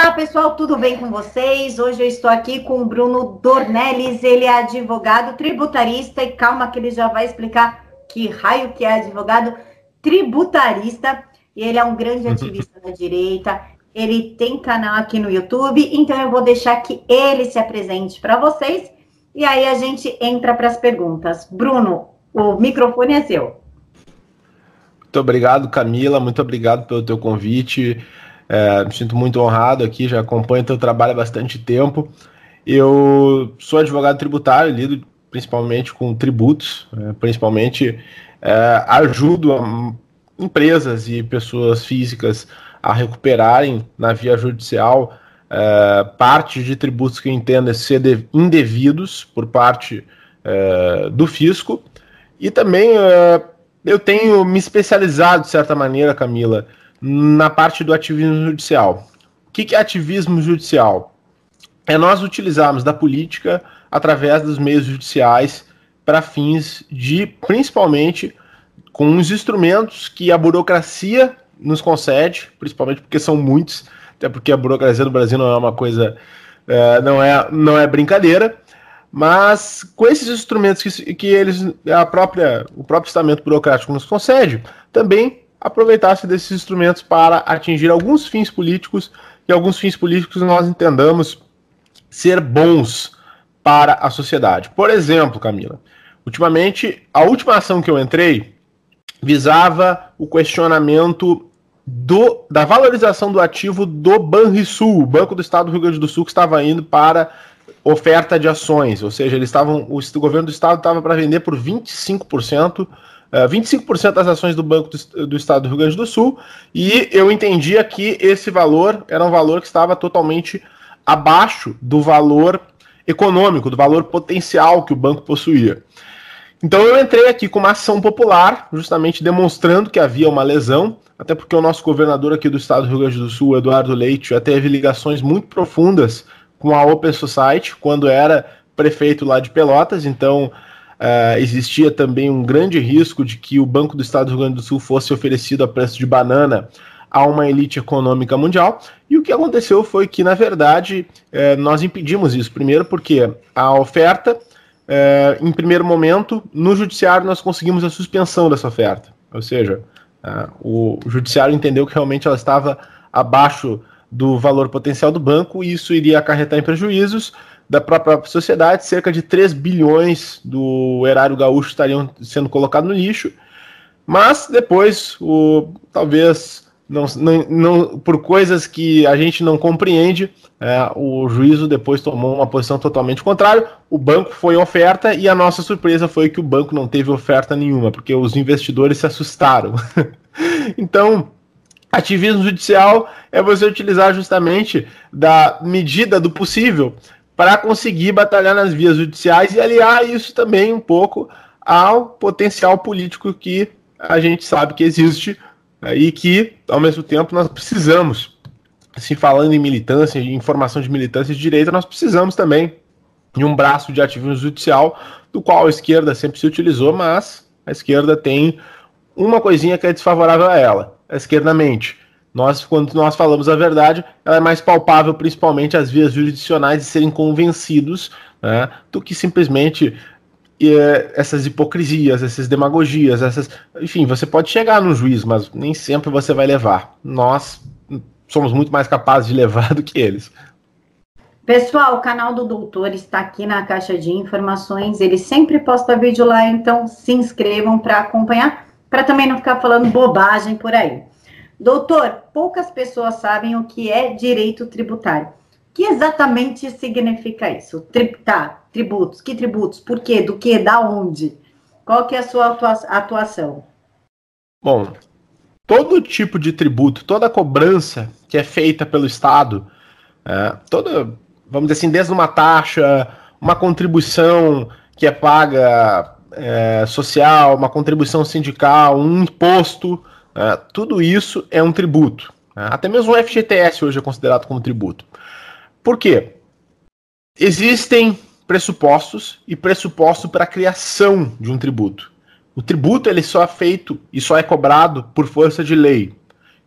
Olá, pessoal, tudo bem com vocês? Hoje eu estou aqui com o Bruno Dornelles, ele é advogado tributarista e calma que ele já vai explicar que raio que é advogado tributarista. E ele é um grande uhum. ativista da direita, ele tem canal aqui no YouTube, então eu vou deixar que ele se apresente para vocês e aí a gente entra para as perguntas. Bruno, o microfone é seu. Muito obrigado, Camila, muito obrigado pelo teu convite. É, me sinto muito honrado aqui, já acompanho teu trabalho há bastante tempo. Eu sou advogado tributário, lido principalmente com tributos, é, principalmente é, ajudo empresas e pessoas físicas a recuperarem na via judicial é, parte de tributos que entendem ser indevidos por parte é, do fisco. E também é, eu tenho me especializado, de certa maneira, Camila, na parte do ativismo judicial. O que é ativismo judicial? É nós utilizarmos da política através dos meios judiciais para fins de, principalmente, com os instrumentos que a burocracia nos concede, principalmente porque são muitos, até porque a burocracia no Brasil não é uma coisa, é, não, é, não é brincadeira, mas com esses instrumentos que, que eles, a própria, o próprio estamento burocrático nos concede, também aproveitar-se desses instrumentos para atingir alguns fins políticos e alguns fins políticos nós entendamos ser bons para a sociedade. Por exemplo, Camila, ultimamente, a última ação que eu entrei visava o questionamento do, da valorização do ativo do Banrisul, o Banco do Estado do Rio Grande do Sul, que estava indo para oferta de ações, ou seja, eles estavam, o governo do estado estava para vender por 25% 25% eh, das ações do Banco do, do, Estado do Rio Grande do Sul, e eu entendia que esse valor era um valor que estava totalmente abaixo do valor econômico, do valor potencial que o banco possuía. Então eu entrei aqui com uma ação popular, justamente demonstrando que havia uma lesão, até porque o nosso governador aqui do estado do Rio Grande do Sul, Eduardo Leite, já teve ligações muito profundas com a Open Society, quando era prefeito lá de Pelotas, então Uh, existia também um grande risco de que o Banco do Estado do Rio Grande do Sul fosse oferecido a preço de banana a uma elite econômica mundial. E o que aconteceu foi que, na verdade, eh, nós impedimos isso. Primeiro, porque a oferta, eh, em primeiro momento, no judiciário nós conseguimos a suspensão dessa oferta. Ou seja, uh, o judiciário entendeu que realmente ela estava abaixo do valor potencial do banco e isso iria acarretar em prejuízos da própria sociedade, cerca de 3 bilhões do erário gaúcho estariam sendo colocados no lixo, mas depois, o, talvez não, não, não, por coisas que a gente não compreende, é, o juízo depois tomou uma posição totalmente contrária. O banco foi oferta e a nossa surpresa foi que o banco não teve oferta nenhuma, porque os investidores se assustaram. então, ativismo judicial é você utilizar justamente da medida do possível para conseguir batalhar nas vias judiciais e aliar isso também um pouco ao potencial político que a gente sabe que existe né, e que, ao mesmo tempo, nós precisamos. Assim, falando em militância, em formação de militância de direita, nós precisamos também de um braço de ativismo judicial, do qual a esquerda sempre se utilizou, mas a esquerda tem uma coisinha que é desfavorável a ela. A esquerda mente nós, quando nós falamos a verdade, ela é mais palpável, principalmente as vias jurisdicionais, de serem convencidos, né, do que simplesmente é, essas hipocrisias, essas demagogias, essas. Enfim, você pode chegar no juiz, mas nem sempre você vai levar. Nós somos muito mais capazes de levar do que eles. Pessoal, o canal do Doutor está aqui na caixa de informações. Ele sempre posta vídeo lá, então se inscrevam para acompanhar, para também não ficar falando bobagem por aí. Doutor, poucas pessoas sabem o que é direito tributário. O que exatamente significa isso? Tributar, tributos, que tributos, por quê, do que, da onde? Qual que é a sua atuação? Bom, todo tipo de tributo, toda cobrança que é feita pelo Estado, é, toda, vamos dizer assim, desde uma taxa, uma contribuição que é paga é, social, uma contribuição sindical, um imposto, Uh, tudo isso é um tributo. Uh, até mesmo o FGTS hoje é considerado como tributo. Por quê? Existem pressupostos e pressuposto para a criação de um tributo. O tributo ele só é feito e só é cobrado por força de lei.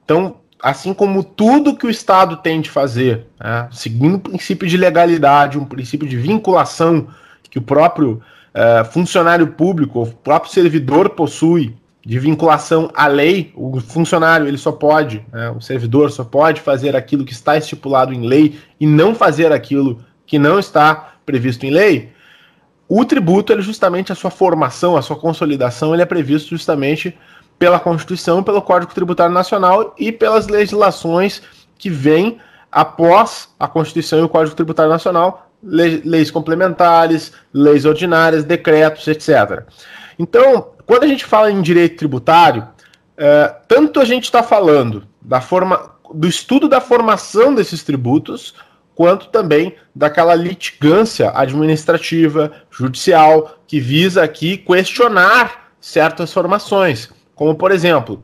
Então, assim como tudo que o Estado tem de fazer, né, seguindo o princípio de legalidade, um princípio de vinculação que o próprio uh, funcionário público, o próprio servidor possui, de vinculação à lei, o funcionário ele só pode, né, o servidor só pode fazer aquilo que está estipulado em lei e não fazer aquilo que não está previsto em lei. O tributo, ele justamente a sua formação, a sua consolidação, ele é previsto justamente pela Constituição, pelo Código Tributário Nacional e pelas legislações que vêm após a Constituição e o Código Tributário Nacional, leis complementares, leis ordinárias, decretos, etc. Então, quando a gente fala em direito tributário, é, tanto a gente está falando da forma, do estudo da formação desses tributos, quanto também daquela litigância administrativa, judicial, que visa aqui questionar certas formações. Como, por exemplo,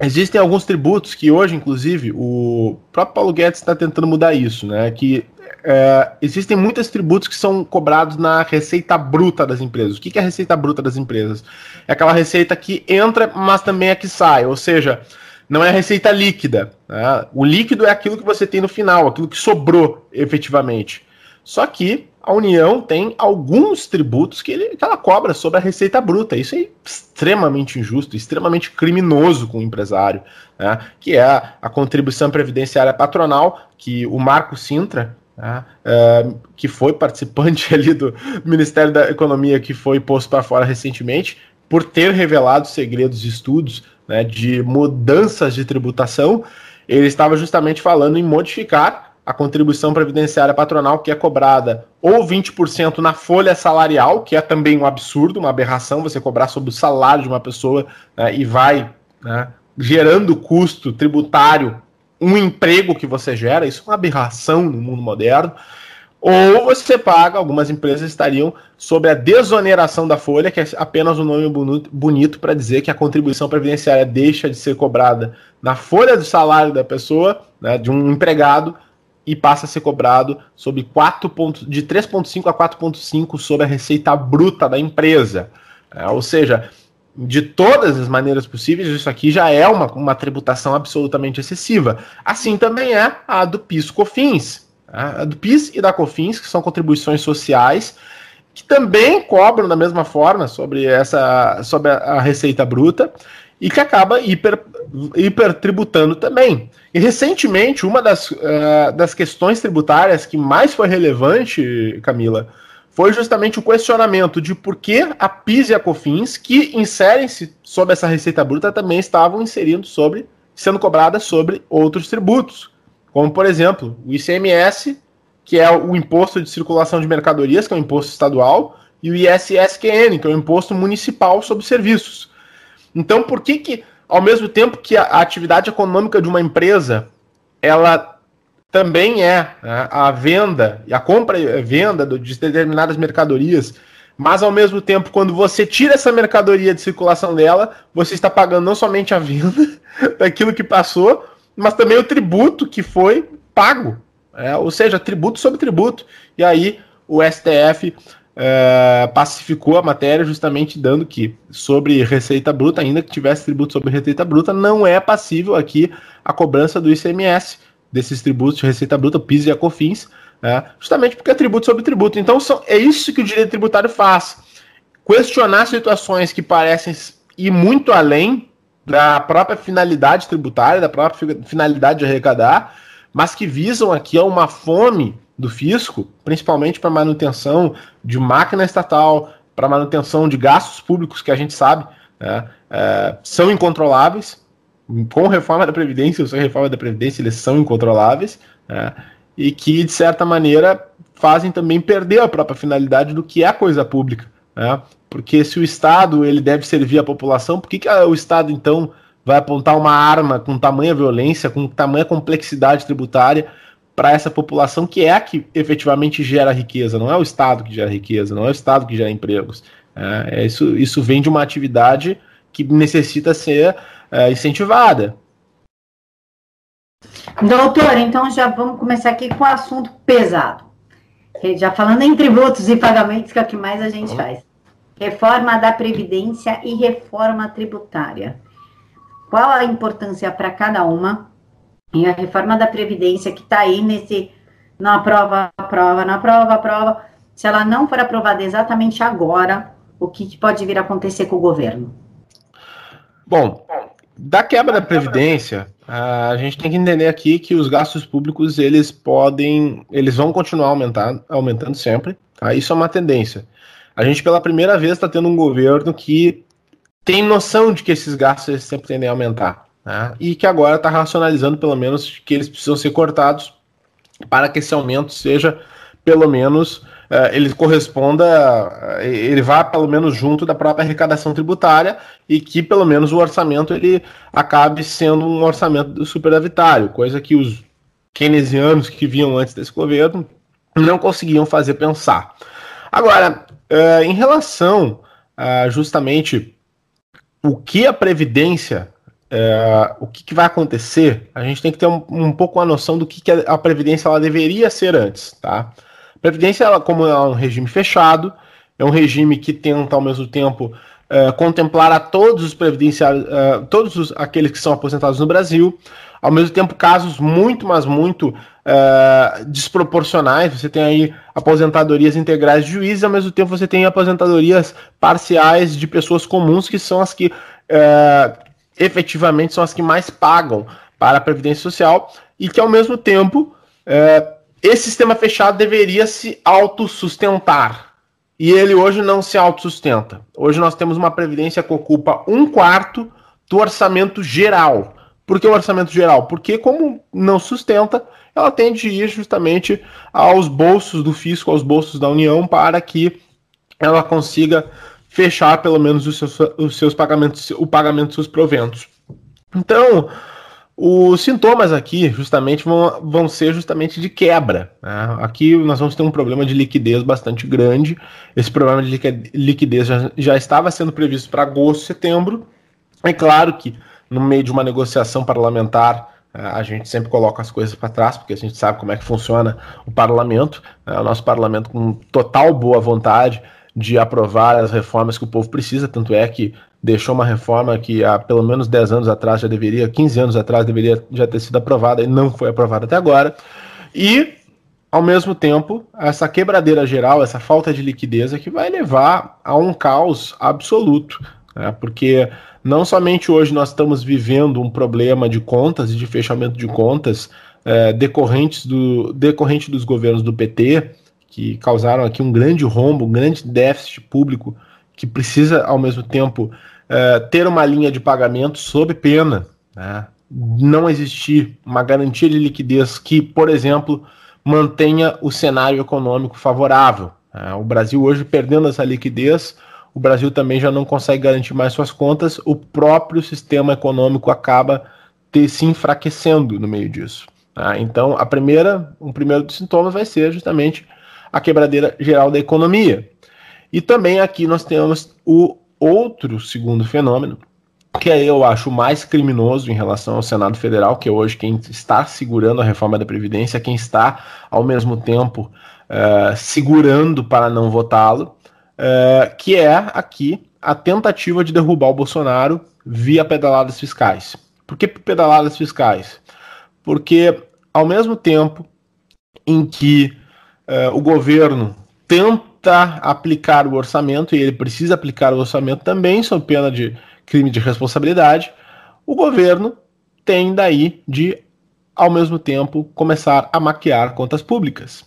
existem alguns tributos que hoje, inclusive, o próprio Paulo Guedes está tentando mudar isso, né? Que é, existem muitos tributos que são cobrados na receita bruta das empresas. O que, é a receita bruta das empresas? É aquela receita que entra, mas também é que sai. Ou seja, não é a receita líquida. Né? O líquido é aquilo que você tem no final, aquilo que sobrou efetivamente. Só que a União tem alguns tributos que, ele, que ela cobra sobre a receita bruta. Isso é extremamente injusto, extremamente criminoso com o empresário, né? que é a, a, contribuição previdenciária patronal, que o Marco Sintra, né? é, que foi participante ali do Ministério da Economia, que foi posto para fora recentemente, por ter revelado segredos de estudos né, de mudanças de tributação, ele estava justamente falando em modificar a contribuição previdenciária patronal que é cobrada ou 20% na folha salarial, que é também um absurdo, uma aberração você cobrar sobre o salário de uma pessoa né, e vai né, gerando custo tributário um emprego que você gera, isso é uma aberração no mundo moderno. Ou você paga, algumas empresas estariam sobre a desoneração da folha, que é apenas um nome bonito para dizer que a contribuição previdenciária deixa de ser cobrada na folha do salário da pessoa, né, de um empregado, e passa a ser cobrado sobre 4 pontos, de 3,5 a 4,5 sobre a receita bruta da empresa. É, ou seja, de todas as maneiras possíveis, isso aqui já é uma, uma tributação absolutamente excessiva. Assim também é a do PIS-COFINS. É, a do PIS e da COFINS, que são contribuições sociais, que também cobram da mesma forma sobre essa sobre a, receita bruta e que acaba hiper, hiper tributando também. E recentemente, uma das, uh, das questões tributárias que mais foi relevante, Camila, foi justamente o questionamento de por que a PIS e a COFINS, que inserem-se sobre essa receita bruta, também estavam inserindo sobre, sendo cobradas sobre outros tributos. Como, por exemplo, o ICMS, que é o Imposto de Circulação de Mercadorias, que é o imposto estadual, e o ISSQN, que é o Imposto Municipal sobre Serviços. Então, por que que ao mesmo tempo que a atividade econômica de uma empresa ela também é né, a venda e a compra e venda de determinadas mercadorias, mas ao mesmo tempo, quando você tira essa mercadoria de circulação dela, você está pagando não somente a venda daquilo que passou, mas também o tributo que foi pago. É, ou seja, tributo sobre tributo. E aí o STF é, pacificou a matéria justamente dando que sobre receita bruta, ainda que tivesse tributo sobre receita bruta, não é passível aqui a cobrança do ICMS desses tributos de receita bruta, PIS e a COFINS, é, justamente porque é tributo sobre tributo. Então são, é isso que o direito tributário faz. Questionar situações que parecem ir muito além da própria finalidade tributária, da própria finalidade de arrecadar, mas que visam aqui a uma fome do fisco, principalmente para manutenção de máquina estatal, para manutenção de gastos públicos que a gente sabe né, é, são incontroláveis. Com reforma da Previdência ou sem reforma da Previdência, eles são incontroláveis né, e que, de certa maneira, fazem também perder a própria finalidade do que é a coisa pública. Né, porque se o Estado ele deve servir a população, por que, que o Estado, então, vai apontar uma arma com tamanha violência, com tamanha complexidade tributária para essa população que é a que efetivamente gera riqueza, não é o Estado que gera riqueza, não é o Estado que gera empregos. É, é isso, isso vem de uma atividade que necessita ser é, incentivada. Doutor, então já vamos começar aqui com o assunto pesado. Já falando em tributos e pagamentos, que é o que mais a gente faz. Reforma da Previdência e reforma tributária. Qual a importância para cada uma? E a reforma da Previdência que está aí nesse, na prova, prova, na prova, prova, se ela não for aprovada exatamente agora, o que, que pode vir a acontecer com o governo? Bom, da quebra da Previdência, a gente tem que entender aqui que os gastos públicos, eles podem, eles vão continuar aumentar, aumentando sempre, tá? Isso é uma tendência. A gente, pela primeira vez, está tendo um governo que tem noção de que esses gastos sempre tendem a aumentar. Né? E que agora está racionalizando, pelo menos, que eles precisam ser cortados para que esse aumento seja, pelo menos, uh, ele corresponda, uh, ele vá pelo menos junto da própria arrecadação tributária e que pelo menos o orçamento ele acabe sendo um orçamento superavitário, coisa que os keynesianos que vinham antes desse governo não conseguiam fazer pensar. Agora, uh, em relação a justamente o que a Previdência, é, o que, que, vai acontecer, a gente tem que ter um, um pouco a noção do que, que a Previdência ela deveria ser antes. Tá? Previdência, ela, como é um regime fechado, é um regime que tenta, ao mesmo tempo, é, contemplar a todos os previdenciários, é, todos os, aqueles que são aposentados no Brasil, ao mesmo tempo casos muito, mas muito uh, desproporcionais. Você tem aí aposentadorias integrais de juízes, ao mesmo tempo você tem aposentadorias parciais de pessoas comuns, que são as que efetivamente são as que mais pagam para a Previdência Social, e que ao mesmo tempo uh, esse sistema fechado deveria se autossustentar. E ele hoje não se autossustenta. Hoje nós temos uma Previdência que ocupa um quarto do orçamento geral. Por que o orçamento geral? Porque, como não sustenta, ela tende a ir justamente aos bolsos do fisco, aos bolsos da União, para que ela consiga fechar pelo menos os seus, os seus pagamentos, o pagamento dos seus proventos. Então, os sintomas aqui, justamente, vão, vão ser justamente de quebra. Né? Aqui nós vamos ter um problema de liquidez bastante grande. Esse problema de liquidez já, já estava sendo previsto para agosto, setembro. É claro que no meio de uma negociação parlamentar, eh, a gente sempre coloca as coisas para trás, porque a gente sabe como é que funciona o parlamento, né? o nosso parlamento com total boa vontade de aprovar as reformas que o povo precisa, tanto é que deixou uma reforma que há pelo menos 10 anos atrás já deveria, 15 anos atrás deveria já ter sido aprovada e não foi aprovada até agora. E, ao mesmo tempo, essa quebradeira geral, essa falta de liquidez é que vai levar a um caos absoluto, né? porque não somente hoje nós estamos vivendo um problema de contas e de fechamento de contas é, decorrentes do, decorrente dos governos do PT, que causaram aqui um grande rombo, um grande déficit público, que precisa, ao mesmo tempo, é, ter uma linha de pagamento sob pena. Né? Não existir uma garantia de liquidez que, por exemplo, mantenha o cenário econômico favorável. Né? O Brasil hoje perdendo essa liquidez o Brasil também já não consegue garantir mais suas contas, o próprio sistema econômico acaba te, se enfraquecendo no meio disso. Tá? Então, a primeira, um primeiro dos sintomas vai ser justamente a quebradeira geral da economia. E também aqui nós temos o outro segundo fenômeno, que é, eu acho mais criminoso em relação ao Senado Federal, que é hoje quem está segurando a reforma da Previdência, quem está, ao mesmo tempo, uh, segurando para não votá-lo, uh, que é aqui a tentativa de derrubar o Bolsonaro via pedaladas fiscais. Por que pedaladas fiscais? Porque ao mesmo tempo em que uh, o governo tenta aplicar o orçamento, e ele precisa aplicar o orçamento também, sob pena de crime de responsabilidade, o governo tem daí de, ao mesmo tempo, começar a maquiar contas públicas.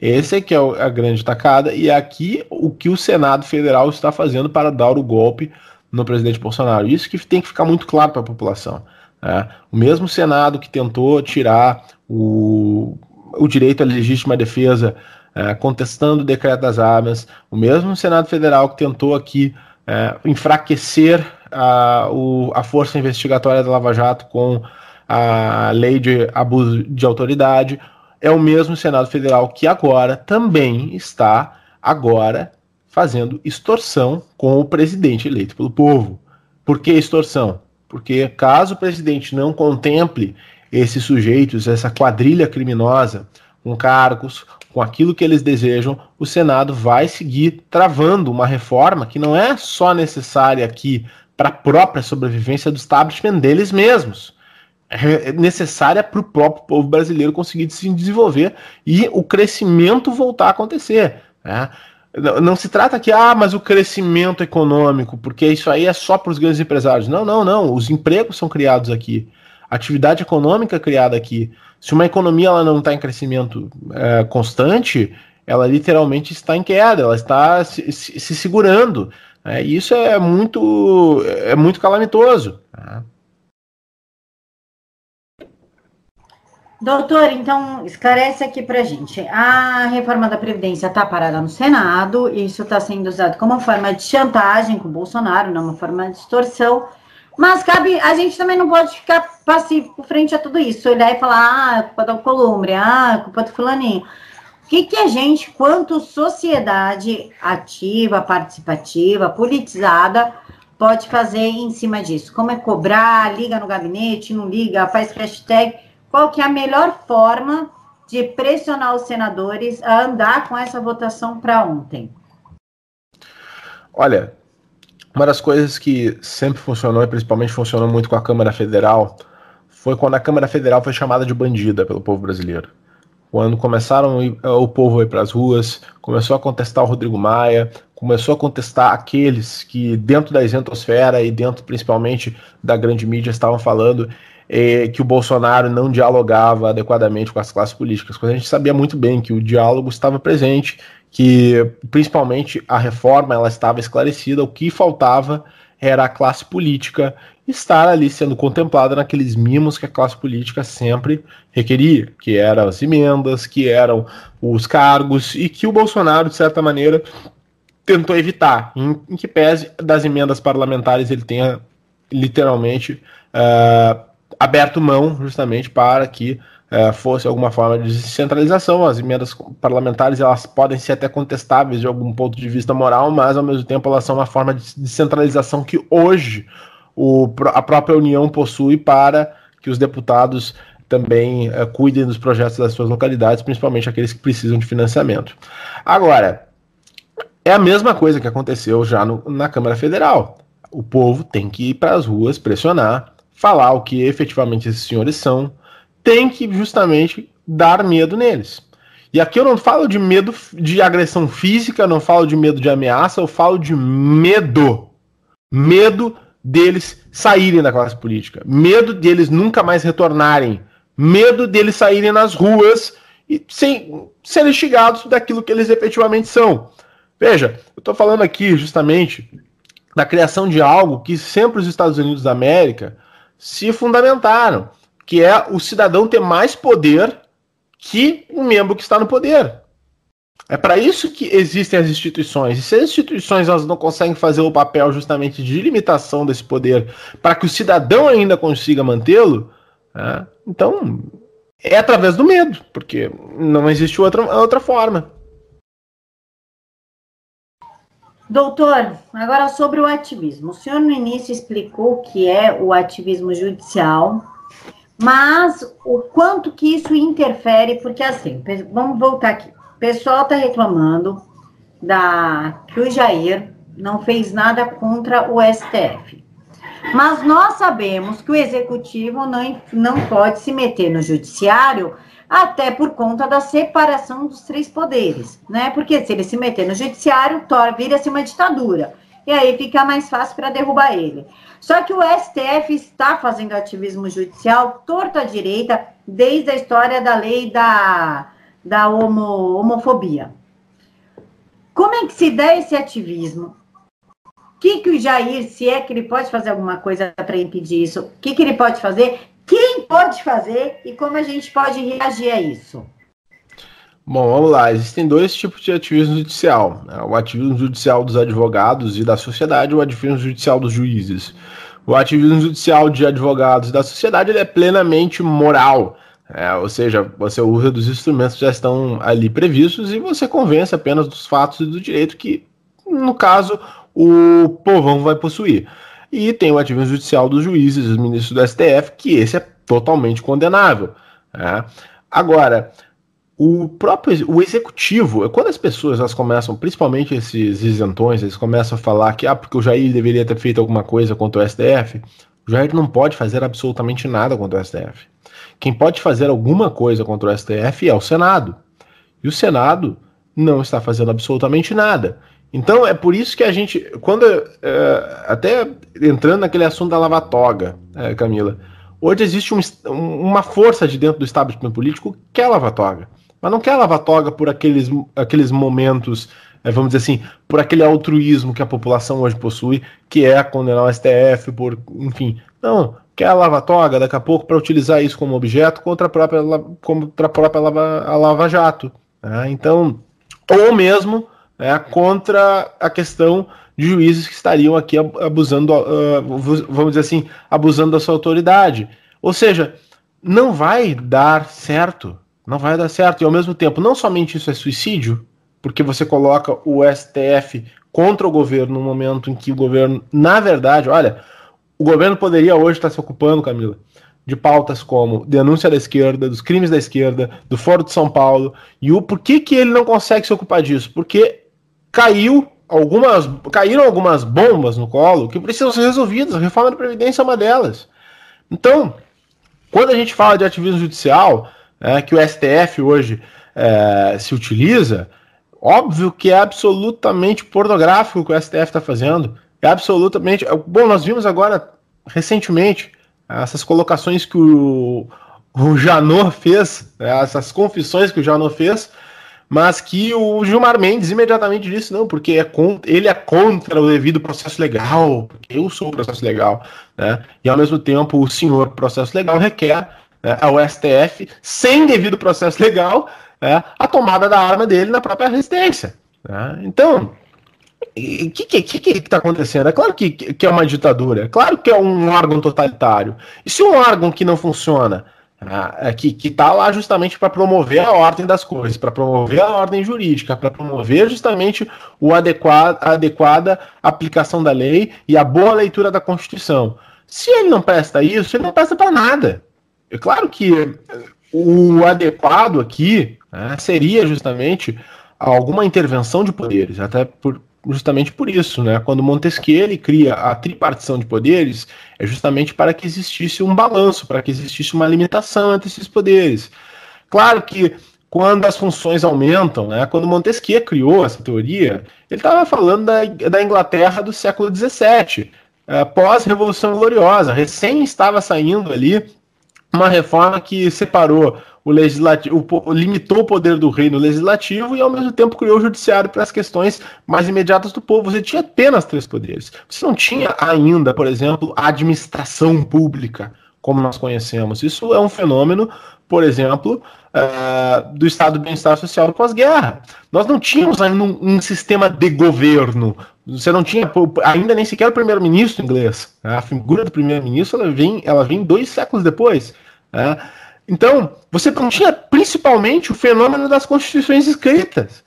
Esse é que é a grande tacada, e é aqui o que o Senado Federal está fazendo para dar o golpe no presidente Bolsonaro. Isso que tem que ficar muito claro para a população. Né? O mesmo Senado que tentou tirar o, o direito à legítima defesa, é, contestando o decreto das armas, o mesmo Senado Federal que tentou aqui é, enfraquecer a, o, a força investigatória da Lava Jato com a lei de abuso de autoridade, é o mesmo Senado Federal que agora também está agora fazendo extorsão com o presidente eleito pelo povo. Por que extorsão? Porque caso o presidente não contemple esses sujeitos, essa quadrilha criminosa, com cargos, com aquilo que eles desejam, o Senado vai seguir travando uma reforma que não é só necessária aqui para a própria sobrevivência do establishment deles mesmos, é necessária para o próprio povo brasileiro conseguir se desenvolver e o crescimento voltar a acontecer. Né? Não se trata que, ah, mas o crescimento econômico, porque isso aí é só para os grandes empresários. Não, não, não. Os empregos são criados aqui. A atividade econômica é criada aqui. Se uma economia ela não está em crescimento é, constante, ela literalmente está em queda, ela está se, se, se segurando. É, e isso é muito, é muito calamitoso. Né? Doutor, então esclarece aqui para gente. A reforma da Previdência está parada no Senado, isso está sendo usado como forma de chantagem com o Bolsonaro, não uma forma de extorsão. Mas cabe, a gente também não pode ficar passivo frente a tudo isso, olhar e falar, ah, é culpa da Columbre, ah, é culpa do fulaninho. O que, que a gente, quanto sociedade ativa, participativa, politizada, pode fazer em cima disso? Como é cobrar, liga no gabinete, não liga, faz hashtag qual que é a melhor forma de pressionar os senadores a andar com essa votação para ontem? Olha, uma das coisas que sempre funcionou e principalmente funcionou muito com a Câmara Federal foi quando a Câmara Federal foi chamada de bandida pelo povo brasileiro. Quando começaram o povo a ir para as ruas, começou a contestar o Rodrigo Maia, começou a contestar aqueles que dentro da isentosfera e dentro principalmente da grande mídia estavam falando é, que o Bolsonaro não dialogava adequadamente com as classes políticas, quando a gente sabia muito bem que o diálogo estava presente, que principalmente a reforma ela estava esclarecida, o que faltava era a classe política estar ali sendo contemplada naqueles mimos que a classe política sempre requeria, que eram as emendas, que eram os cargos, e que o Bolsonaro, de certa maneira, tentou evitar, em, em que pese das emendas parlamentares ele tenha literalmente uh, aberto mão justamente para que uh, fosse alguma forma de descentralização. As emendas parlamentares elas podem ser até contestáveis de algum ponto de vista moral, mas ao mesmo tempo elas são uma forma de descentralização que hoje o, a própria União possui para que os deputados também uh, cuidem dos projetos das suas localidades, principalmente aqueles que precisam de financiamento. Agora, é a mesma coisa que aconteceu já no, na Câmara Federal. O povo tem que ir para as ruas pressionar falar o que efetivamente esses senhores são, tem que justamente dar medo neles. E aqui eu não falo de medo de agressão física, não falo de medo de ameaça, eu falo de medo. Medo deles saírem da classe política, medo deles nunca mais retornarem, medo deles saírem nas ruas e sem serem instigados daquilo que eles efetivamente são. Veja, eu estou falando aqui justamente da criação de algo que sempre os Estados Unidos da América se fundamentaram, que é o cidadão ter mais poder que o membro que está no poder. É para isso que existem as instituições. E se as instituições elas não conseguem fazer o papel justamente de limitação desse poder para que o cidadão ainda consiga mantê-lo, né, então é através do medo, porque não existe outra, outra forma. Doutor, agora sobre o ativismo. O senhor no início explicou o que é o ativismo judicial, mas o quanto que isso interfere, porque assim, vamos voltar aqui. O pessoal está reclamando da que o Jair não fez nada contra o STF. Mas nós sabemos que o executivo não, não pode se meter no judiciário até por conta da separação dos três poderes, né? Porque se ele se meter no judiciário, vira-se uma ditadura. E aí fica mais fácil para derrubar ele. Só que o STF está fazendo ativismo judicial torta à direita desde a história da lei da, da homo, homofobia. Como é que se dá esse ativismo? O que, que o Jair, se é que ele pode fazer alguma coisa para impedir isso, o que, que ele pode fazer? Quem pode fazer e como a gente pode reagir a isso? Bom, vamos lá. Existem dois tipos de ativismo judicial: né? o ativismo judicial dos advogados e da sociedade, e o ativismo judicial dos juízes. O ativismo judicial de advogados e da sociedade ele é plenamente moral. É, ou seja, você usa dos instrumentos que já estão ali previstos e você convence apenas dos fatos e do direito que, no caso, o povão vai possuir. E tem o ativismo judicial dos juízes, dos ministros do STF, que esse é totalmente condenável. Né? Agora, o próprio o executivo, quando as pessoas elas começam, principalmente esses isentões, eles começam a falar que ah, porque o Jair deveria ter feito alguma coisa contra o STF, O Jair não pode fazer absolutamente nada contra o STF. Quem pode fazer alguma coisa contra o STF é o Senado. E o Senado não está fazendo absolutamente nada. Então é por isso que a gente, quando é, até entrando naquele assunto da lava-toga, é, Camila, hoje existe um, uma força de dentro do establishment político que é a lava-toga, mas não quer a lava-toga por aqueles, aqueles momentos, é, vamos dizer assim, por aquele altruísmo que a população hoje possui, que é condenar o STF por, enfim, não, quer lava-toga daqui a pouco para utilizar isso como objeto contra a própria, contra a própria lava, a lava-jato. Né? Então, ou mesmo é, contra a questão de juízes que estariam aqui abusando, uh, vamos dizer assim, abusando da sua autoridade. Ou seja, não vai dar certo. Não vai dar certo. E ao mesmo tempo, não somente isso é suicídio, porque você coloca o STF contra o governo no momento em que o governo, na verdade, olha, o governo poderia hoje estar se ocupando, Camila, de pautas como denúncia da esquerda, dos crimes da esquerda, do Foro de São Paulo. E o por que, que ele não consegue se ocupar disso? Porque caiu algumas, caíram algumas bombas no colo que precisam ser resolvidas. A reforma da Previdência é uma delas. Então, quando a gente fala de ativismo judicial, é, que o STF hoje é, se utiliza, óbvio que é absolutamente pornográfico o que o STF está fazendo. É absolutamente. Bom, nós vimos agora, recentemente, essas colocações que o, o Janot fez, né, essas confissões que o Janot fez mas que o Gilmar Mendes imediatamente disse não, porque é contra, ele é contra o devido processo legal, porque eu sou o processo legal, né? E ao mesmo tempo o senhor processo legal requer né, ao STF, sem devido processo legal, né, a tomada da arma dele na própria resistência. Né? Então, o que que, que, que está acontecendo? É claro que, que é uma ditadura, é claro que é um órgão totalitário. E se um órgão que não funciona ah, que está lá justamente para promover a ordem das coisas, para promover a ordem jurídica, para promover justamente o adequado, a adequada aplicação da lei e a boa leitura da Constituição. Se ele não presta isso, ele não presta para nada. É claro que o adequado aqui né, seria justamente alguma intervenção de poderes, até por, justamente por isso, né? Quando Montesquieu ele cria a tripartição de poderes, é justamente para que existisse um balanço, para que existisse uma limitação entre esses poderes. Claro que quando as funções aumentam, né? Quando Montesquieu criou essa teoria, ele estava falando da, da Inglaterra do século XVII, é, pós-Revolução Gloriosa, recém estava saindo ali uma reforma que separou o legislativo, o, limitou o poder do rei no legislativo e ao mesmo tempo criou o judiciário para as questões mais imediatas do povo. Você tinha apenas três poderes. Você não tinha ainda, por exemplo, a administração pública como nós conhecemos. Isso é um fenômeno, por exemplo, uh, do estado do bem-estar social pós-guerra. Nós não tínhamos ainda um, um, sistema de governo. Você não tinha ainda nem sequer o primeiro-ministro inglês. A figura do primeiro-ministro ela vem, ela vem dois séculos depois. Né? Então, você não tinha principalmente o fenômeno das constituições escritas,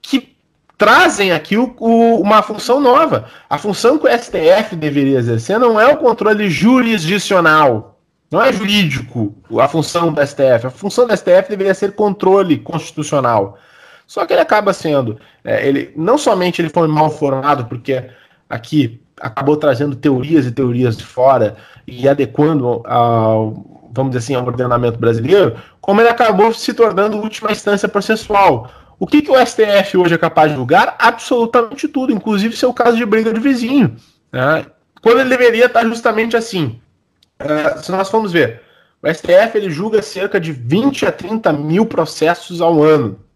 que trazem aqui o, o, uma função nova. A função que o STF deveria exercer não é o controle jurisdicional, não é jurídico a função do STF. A função do STF deveria ser controle constitucional. Só que ele acaba sendo, é, ele não somente ele foi mal formado, porque aqui acabou trazendo teorias e teorias de fora e adequando ao vamos dizer assim, ao ordenamento brasileiro, como ele acabou se tornando última instância processual. O que, que o STF hoje é capaz de julgar? Absolutamente tudo, inclusive seu caso de briga de vizinho. Né? Quando ele deveria estar justamente assim. Uh, se nós formos ver, o STF ele julga cerca de 20 a 30 mil processos ao ano.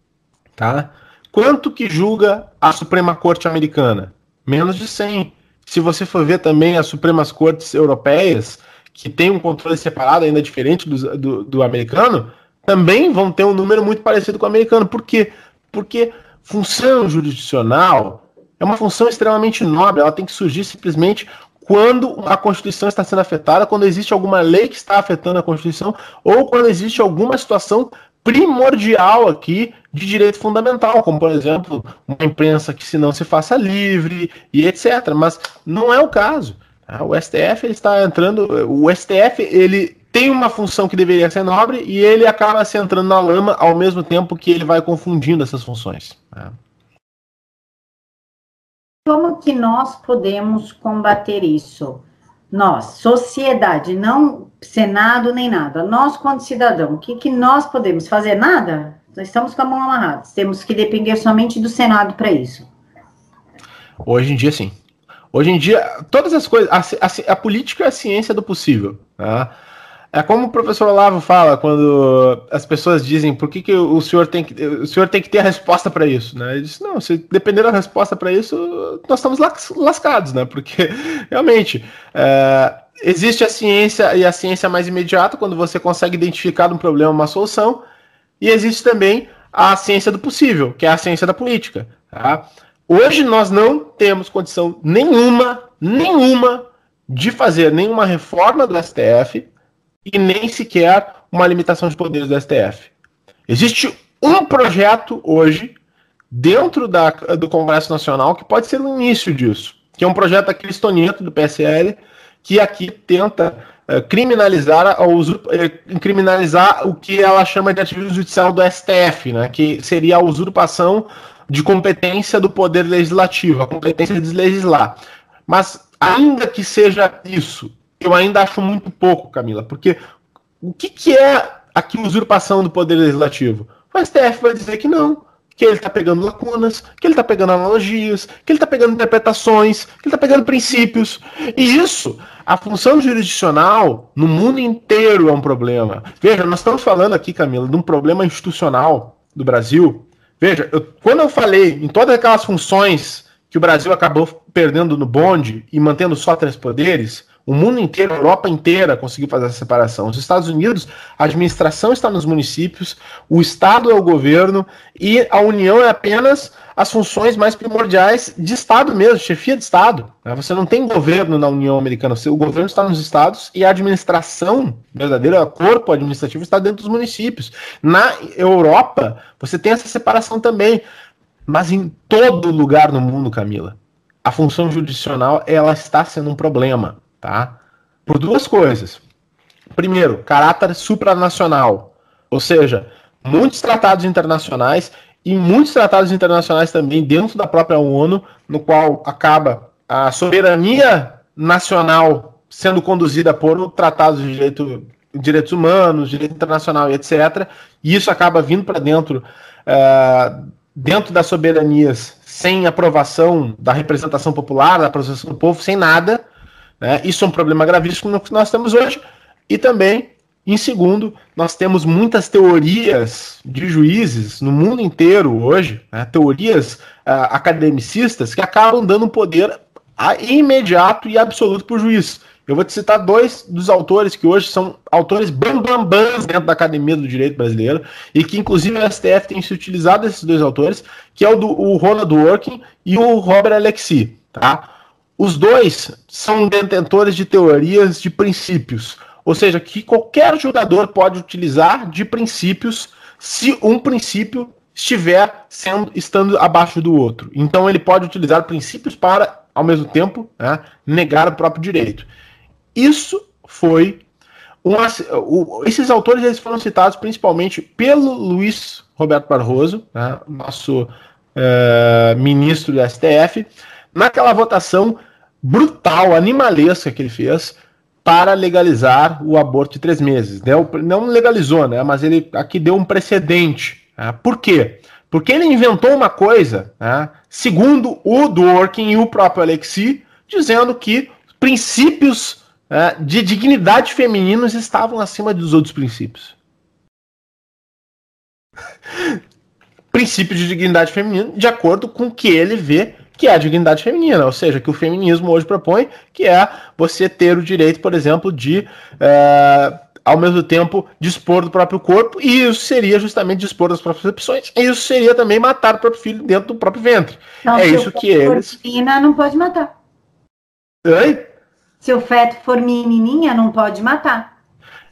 Tá? Quanto que julga a Suprema Corte Americana? Menos de 100. Se você for ver também as Supremas Cortes Europeias, que tem um controle separado, ainda diferente do, do, do, americano, também vão ter um número muito parecido com o americano. Por quê? Porque função jurisdicional é uma função extremamente nobre, ela tem que surgir simplesmente quando a Constituição está sendo afetada, quando existe alguma lei que está afetando a Constituição, ou quando existe alguma situação primordial aqui de direito fundamental, como por exemplo, uma imprensa que se não se faça livre e etc. Mas não é o caso. Ah, o STF ele está entrando, o STF ele tem uma função que deveria ser nobre e ele acaba se entrando na lama ao mesmo tempo que ele vai confundindo essas funções. Né? Como que nós podemos combater isso? nós, sociedade, não Senado nem nada, nós, quanto cidadão, o que, que nós podemos fazer? Nada? Nós estamos com a mão amarrada, temos que depender somente do Senado para isso. Hoje em dia, sim. Hoje em dia, todas as coisas. A, a, a política é a ciência do possível. Tá? É como o professor Olavo fala quando as pessoas dizem por que, que o senhor tem que o senhor tem que ter a resposta para isso, né? Ele disse, não, se depender da resposta para isso, nós estamos lascados, né? Porque realmente é, existe a ciência e a ciência mais imediata quando você consegue identificar um problema uma solução, e existe também a ciência do possível, que é a ciência da política. Tá? Hoje nós não temos condição nenhuma, nenhuma, de fazer nenhuma reforma do STF e nem sequer uma limitação de poderes do STF. Existe um projeto hoje dentro da, do Congresso Nacional que pode ser o início disso, que é um projeto da Cristoneto, do PSL, que aqui tenta uh, criminalizar, uh, criminalizar o que ela chama de ativismo judicial do STF, né, que seria a usurpação de competência do poder legislativo, a competência de legislar. Mas ainda que seja isso, eu ainda acho muito pouco, Camila, porque o que, que é aqui usurpação do poder legislativo? O STF vai dizer que não, que ele está pegando lacunas, que ele está pegando analogias, que ele está pegando interpretações, que ele está pegando princípios. E isso, a função jurisdicional no mundo inteiro é um problema. Veja, nós estamos falando aqui, Camila, de um problema institucional do Brasil Veja, eu, quando eu falei em todas aquelas funções que o Brasil acabou perdendo no bonde e mantendo só três poderes, o mundo inteiro, a Europa inteira conseguiu fazer essa separação. Os Estados Unidos, a administração está nos municípios, o Estado é o governo e a União é apenas as funções mais primordiais de Estado mesmo, chefia de Estado. Né? Você não tem governo na União Americana, o governo está nos estados e a administração verdadeira, o corpo administrativo está dentro dos municípios. Na Europa, você tem essa separação também, mas em todo lugar no mundo, Camila, a função judicional ela está sendo um problema tá? Por duas coisas. Primeiro, caráter supranacional, ou seja, muitos tratados internacionais e muitos tratados internacionais também dentro da própria ONU, no qual acaba a soberania nacional sendo conduzida por tratados de direito, direitos humanos, direito internacional e etc. E isso acaba vindo para dentro, uh, dentro das soberanias, sem aprovação da representação popular, da aprovação do povo, sem nada. Né? Isso é um problema gravíssimo que nós temos hoje. E também, em segundo, nós temos muitas teorias de juízes no mundo inteiro hoje, né? teorias uh, academicistas, que acabam dando poder a, imediato e absoluto para o juiz. Eu vou te citar dois dos autores que hoje são autores bambambãs dentro da academia do direito brasileiro e que, inclusive, o STF tem se utilizado desses dois autores, que é o do o Ronald Working e o Robert Alexi. Tá? Os dois são detentores de teorias de princípios, ou seja, que qualquer jogador pode utilizar de princípios se um princípio estiver sendo estando abaixo do outro. Então ele pode utilizar princípios para, ao mesmo tempo, né, negar o próprio direito. Isso foi um, o, esses autores eles foram citados principalmente pelo Luiz Roberto Barroso, né, nosso é, ministro do STF, naquela votação brutal, animalesca que ele fez para legalizar o aborto de três meses. Não legalizou, né? Mas ele aqui deu um precedente. Né? Por quê? Porque ele inventou uma coisa, né? segundo o Dworkin e o próprio Alexi, dizendo que princípios né, de dignidade femininos estavam acima dos outros princípios. princípio de dignidade feminina, de acordo com o que ele vê que é a dignidade feminina, ou seja, que o feminismo hoje propõe, que é você ter o direito, por exemplo, de é, ao mesmo tempo dispor do próprio corpo, e isso seria justamente dispor das próprias opções, e isso seria também matar o próprio filho dentro do próprio ventre. Não, é isso que eles. Menina não pode matar. Oi? Se o feto for menininha, não pode matar.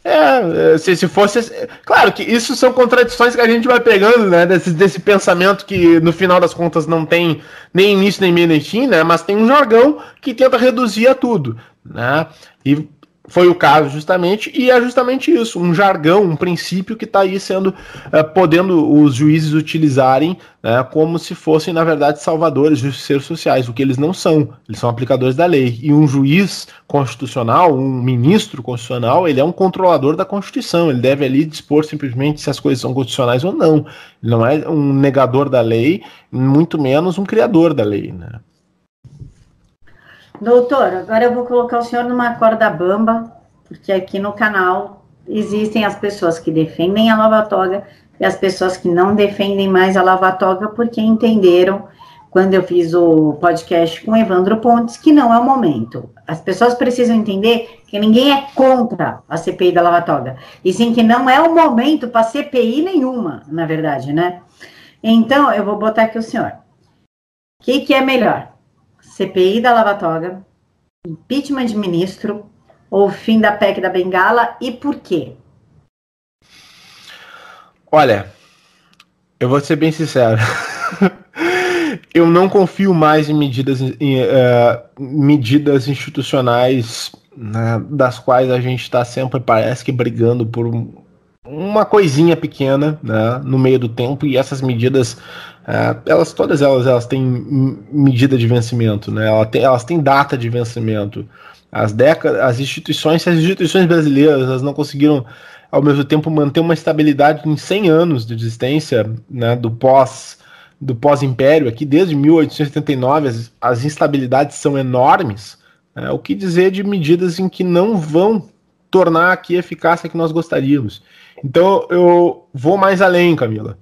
É, se, se fosse. Claro que isso são contradições que a gente vai pegando, né? Desse, desse pensamento que no final das contas não tem nem início, nem meio, nem fim, né? Mas tem um jargão que tenta reduzir a tudo, né? E foi o caso justamente, e é justamente isso, um jargão, um princípio que está aí sendo, é, podendo os juízes utilizarem né, como se fossem, na verdade, salvadores, justiceiros sociais, o que eles não são, eles são aplicadores da lei. E um juiz constitucional, um ministro constitucional, ele é um controlador da Constituição, ele deve ali dispor simplesmente se as coisas são constitucionais ou não. Ele não é um negador da lei, muito menos um criador da lei. Né? Doutor, agora eu vou colocar o senhor numa corda bamba, porque aqui no canal existem as pessoas que defendem a lava-toga e as pessoas que não defendem mais a lava-toga porque entenderam, quando eu fiz o podcast com Evandro Pontes, que não é o momento. As pessoas precisam entender que ninguém é contra a CPI da lava-toga, e sim que não é o momento para CPI nenhuma, na verdade, né? Então, eu vou botar aqui o senhor. O que, que é melhor? CPI da Lava Toga, impeachment de ministro ou fim da PEC da Bengala e por quê? Olha, eu vou ser bem sincero. eu não confio mais em medidas, em, uh, medidas institucionais né, das quais a gente está sempre, parece que, brigando por uma coisinha pequena né, no meio do tempo e essas medidas Uh, elas todas elas elas têm medida de vencimento, né? Elas têm, elas têm data de vencimento. As décadas, as instituições, as instituições brasileiras, elas não conseguiram ao mesmo tempo manter uma estabilidade em 100 anos de existência, né, do pós do pós-império, aqui desde 1879 as, as instabilidades são enormes. Né? O que dizer de medidas em que não vão tornar aqui a eficácia que nós gostaríamos? Então eu vou mais além, Camila.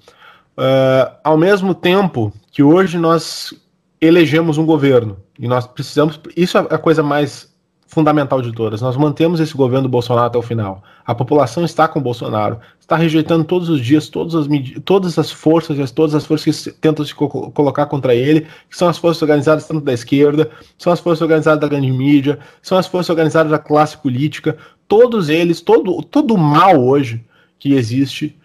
Uh, ao mesmo tempo que hoje nós elegemos um governo e nós precisamos. Isso é a coisa mais fundamental de todas. Nós mantemos esse governo do Bolsonaro até o final. A população está com o Bolsonaro, está rejeitando todos os dias todas as, todas as forças, todas as forças que tentam se co colocar contra ele, que são as forças organizadas tanto da esquerda, são as forças organizadas da grande mídia, são as forças organizadas da classe política. Todos eles, todo, todo mal hoje que existe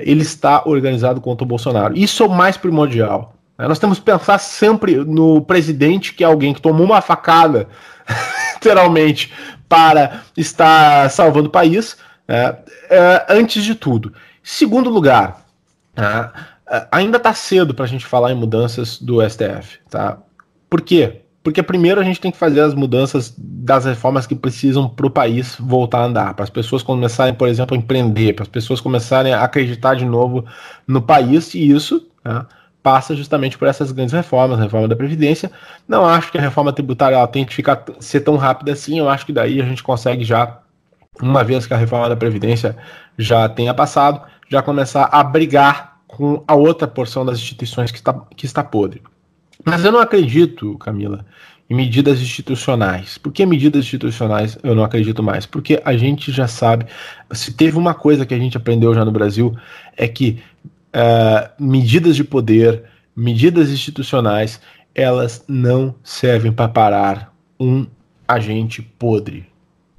ele está organizado contra o Bolsonaro. Isso é o mais primordial. É, nós temos que pensar sempre no presidente, que é alguém que tomou uma facada, literalmente, para estar salvando o país, é, é, antes de tudo. Segundo lugar, é, ainda está cedo para a gente falar em mudanças do STF. Tá? Por quê? Porque primeiro a gente tem que fazer as mudanças das reformas que precisam para o país voltar a andar, para as pessoas começarem, por exemplo, a empreender, para as pessoas começarem a acreditar de novo no país, e isso né, passa justamente por essas grandes reformas, a reforma da Previdência. Não acho que a reforma tributária ela tem que ficar, ser tão rápida assim, eu acho que daí a gente consegue já, uma vez que a reforma da Previdência já tenha passado, já começar a brigar com a outra porção das instituições que está, que está podre. Mas eu não acredito, Camila, em medidas institucionais. Por que medidas institucionais eu não acredito mais? Porque a gente já sabe, se teve uma coisa que a gente aprendeu já no Brasil, é que uh, medidas de poder, medidas institucionais, elas não servem para parar um agente podre.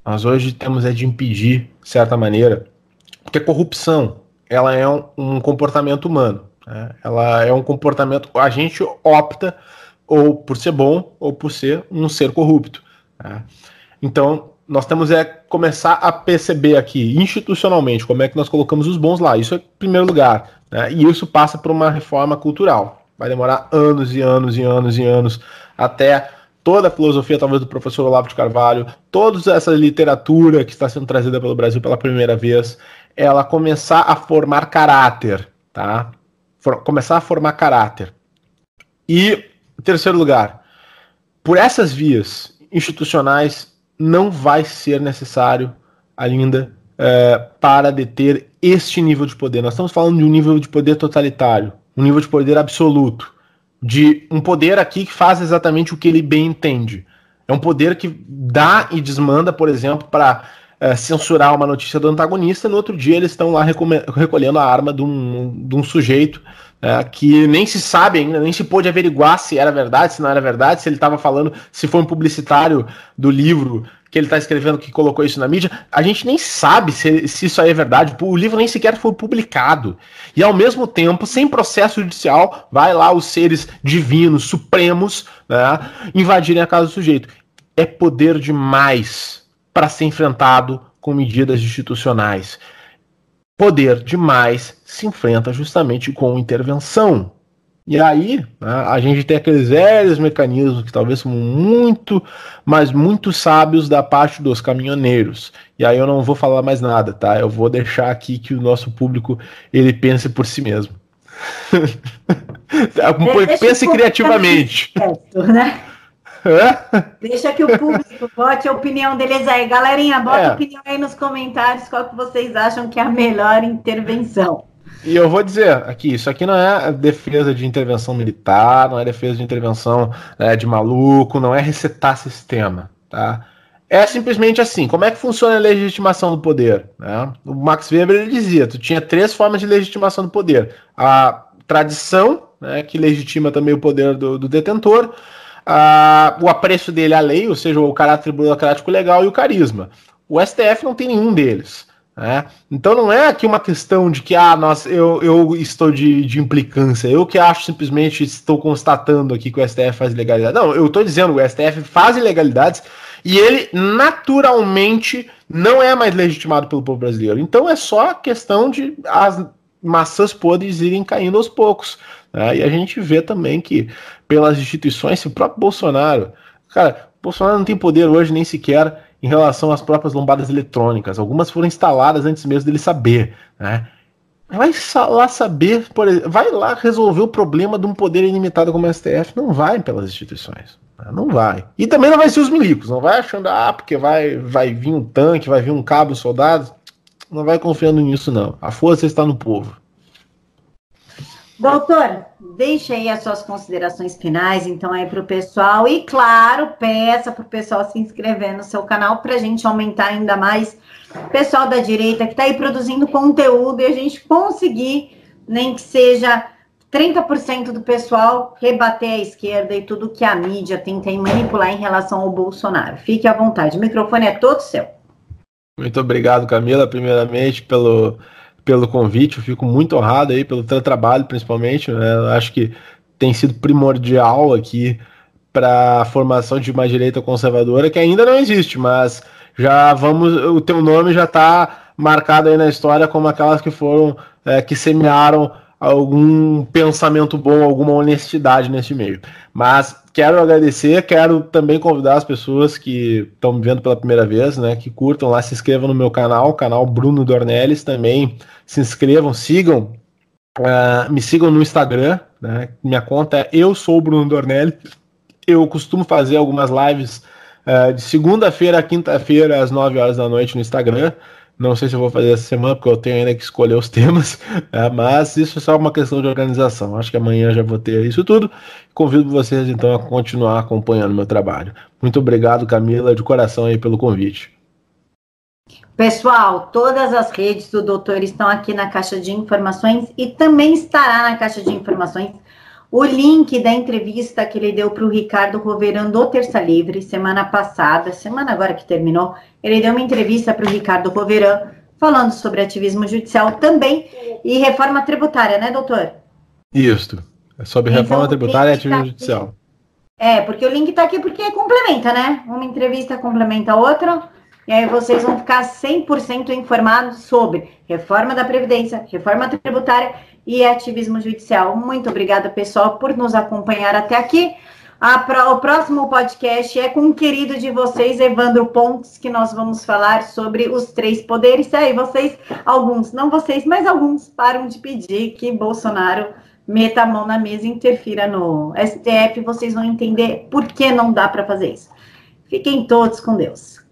Nós hoje temos é de impedir, de certa maneira, porque a corrupção ela é um, um comportamento humano. Né? Ela é um comportamento. A gente opta ou por ser bom ou por ser um ser corrupto. Né? Então, nós temos é começar a perceber aqui, institucionalmente, como é que nós colocamos os bons lá. Isso é primeiro lugar. Né? E isso passa por uma reforma cultural. Vai demorar anos e anos e anos e anos até toda a filosofia, talvez, do professor Olavo de Carvalho, toda essa literatura que está sendo trazida pelo Brasil pela primeira vez, ela começar a formar caráter, tá? For, começar a formar caráter. E, em terceiro lugar, por essas vias institucionais, não vai ser necessário ainda é, para deter este nível de poder. Nós estamos falando de um nível de poder totalitário, um nível de poder absoluto, de um poder aqui que faz exatamente o que ele bem entende. É um poder que dá e desmanda, por exemplo, para é, censurar uma notícia do antagonista, no outro dia eles estão lá recolhendo a arma de um, de um sujeito é, que nem se sabe ainda, nem se pôde averiguar se era verdade, se não era verdade, se ele estava falando, se foi um publicitário do livro que ele está escrevendo que colocou isso na mídia. A gente nem sabe se, se isso aí é verdade. O livro nem sequer foi publicado. E ao mesmo tempo, sem processo judicial, vai lá os seres divinos, supremos, né, invadirem a casa do sujeito. É poder demais para ser enfrentado com medidas institucionais. Poder demais se enfrenta justamente com intervenção. E aí, né, a gente tem aqueles velhos mecanismos que talvez são muito, mas muito sábios da parte dos caminhoneiros. E aí eu não vou falar mais nada, tá? Eu vou deixar aqui que o nosso público ele pense por si mesmo. pense criativamente. Certo, né? Deixa que o público bote a opinião deles aí. Galerinha, bota é. a opinião aí nos comentários qual que vocês acham que é a melhor intervenção. E eu vou dizer aqui, isso aqui não é defesa de intervenção militar, não é defesa de intervenção é, de maluco, não é resetar sistema, tá? É simplesmente assim, como é que funciona a legitimação do poder? Né? O Max Weber ele dizia, tu tinha três formas de legitimação do poder. A tradição, né, que legitima também o poder do, do detentor, a, o apreço dele à lei, ou seja, o caráter burocrático legal e o carisma. O STF não tem nenhum deles. Né? Então não é aqui uma questão de que ah, nossa, eu, eu estou de, de implicância, eu que acho simplesmente estou constatando aqui que o STF faz ilegalidade. Não, eu estou dizendo o STF faz ilegalidades e ele naturalmente não é mais legitimado pelo povo brasileiro. Então é só questão de as maçãs podres irem caindo aos poucos. Né? E a gente vê também que pelas instituições, o próprio Bolsonaro, cara, Bolsonaro não tem poder hoje nem sequer em relação às próprias lombadas eletrônicas. Algumas foram instaladas antes mesmo dele saber, né? Vai lá saber, por exemplo, vai lá resolver o problema de um poder ilimitado como o STF. Não vai pelas instituições. Né? Não vai. E também não vai ser os milicos. Não vai achando, ah, porque vai, vai vir um tanque, vai vir um cabo soldado. Não vai confiando nisso, não. A força está no povo. Doutor, deixe aí as suas considerações finais, então, aí para o pessoal. E, claro, peça para o pessoal se inscrever no seu canal para a gente aumentar ainda mais o pessoal da direita que está aí produzindo conteúdo e a gente conseguir, nem que seja 30% do pessoal rebater a esquerda e tudo que a mídia tenta manipular em relação ao Bolsonaro. Fique à vontade, o microfone é todo seu. Muito obrigado, Camila, primeiramente, pelo pelo convite, eu fico muito honrado aí pelo teu trabalho, principalmente. Né? Eu acho que tem sido primordial aqui para a formação de uma direita conservadora que ainda não existe, mas já vamos, o teu nome já está marcado aí na história como aquelas que foram é, que semearam algum pensamento bom, alguma honestidade nesse meio. Mas quero agradecer, quero também convidar as pessoas que estão me vendo pela primeira vez, né, que curtam lá, se inscrevam no meu canal, canal Bruno Dornelles também, se inscrevam, sigam, uh, me sigam no Instagram, né, minha conta é eu sou Bruno Dornelles, eu costumo fazer algumas lives uh, de segunda-feira a quinta-feira às 9 horas da noite no Instagram, não sei se eu vou fazer essa semana, porque eu tenho ainda que escolher os temas, é, mas isso é só uma questão de organização. Acho que amanhã já vou ter isso tudo. Convido vocês então a continuar acompanhando meu trabalho. Muito obrigado, Camila, de coração aí pelo convite. Pessoal, todas as redes do doutor estão aqui na caixa de informações e também estará na caixa de informações o link da entrevista que ele deu para o Ricardo Roverão do Terça Livre semana passada, semana agora que terminou, ele deu uma entrevista para o Ricardo Roverão falando sobre ativismo judicial também e reforma tributária, né, doutor? Isso. É sobre então, reforma tributária e ativismo tá judicial. É, porque o link está aqui porque complementa, né? Uma entrevista complementa a outra. E aí vocês vão ficar 100% informados sobre reforma da Previdência, reforma tributária e ativismo judicial. Muito obrigada, pessoal, por nos acompanhar até aqui. A, o próximo podcast é com um querido de vocês, Evandro Pontes, que nós vamos falar sobre os três poderes. E aí, vocês, alguns, não vocês, mas alguns, param de pedir que Bolsonaro meta a mão na mesa e interfira no STF. Vocês vão entender por que não dá para fazer isso. Fiquem todos com Deus.